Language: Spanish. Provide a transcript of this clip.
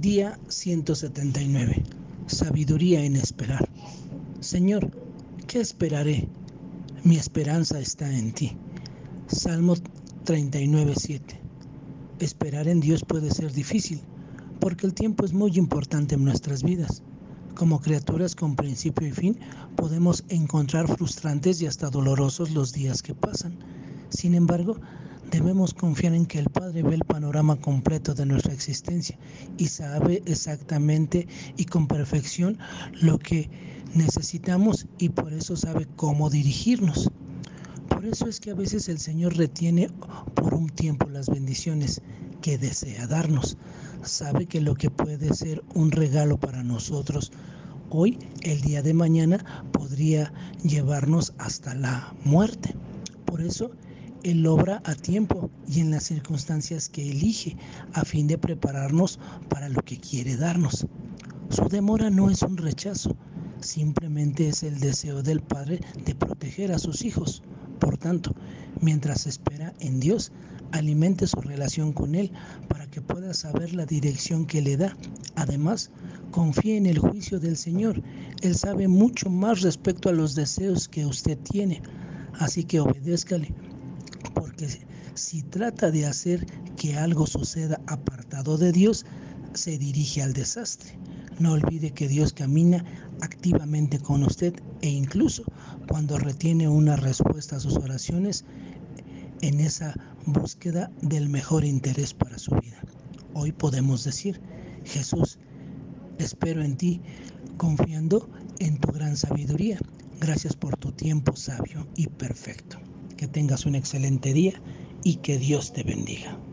Día 179. Sabiduría en esperar. Señor, ¿qué esperaré? Mi esperanza está en ti. Salmo 39, 7. Esperar en Dios puede ser difícil, porque el tiempo es muy importante en nuestras vidas. Como criaturas con principio y fin, podemos encontrar frustrantes y hasta dolorosos los días que pasan. Sin embargo, Debemos confiar en que el Padre ve el panorama completo de nuestra existencia y sabe exactamente y con perfección lo que necesitamos y por eso sabe cómo dirigirnos. Por eso es que a veces el Señor retiene por un tiempo las bendiciones que desea darnos. Sabe que lo que puede ser un regalo para nosotros hoy, el día de mañana, podría llevarnos hasta la muerte. Por eso él obra a tiempo y en las circunstancias que elige a fin de prepararnos para lo que quiere darnos. Su demora no es un rechazo, simplemente es el deseo del Padre de proteger a sus hijos. Por tanto, mientras espera en Dios, alimente su relación con Él para que pueda saber la dirección que le da. Además, confíe en el juicio del Señor. Él sabe mucho más respecto a los deseos que usted tiene. Así que obedézcale si trata de hacer que algo suceda apartado de Dios, se dirige al desastre. No olvide que Dios camina activamente con usted e incluso cuando retiene una respuesta a sus oraciones en esa búsqueda del mejor interés para su vida. Hoy podemos decir, Jesús, espero en ti, confiando en tu gran sabiduría. Gracias por tu tiempo sabio y perfecto. Que tengas un excelente día y que Dios te bendiga.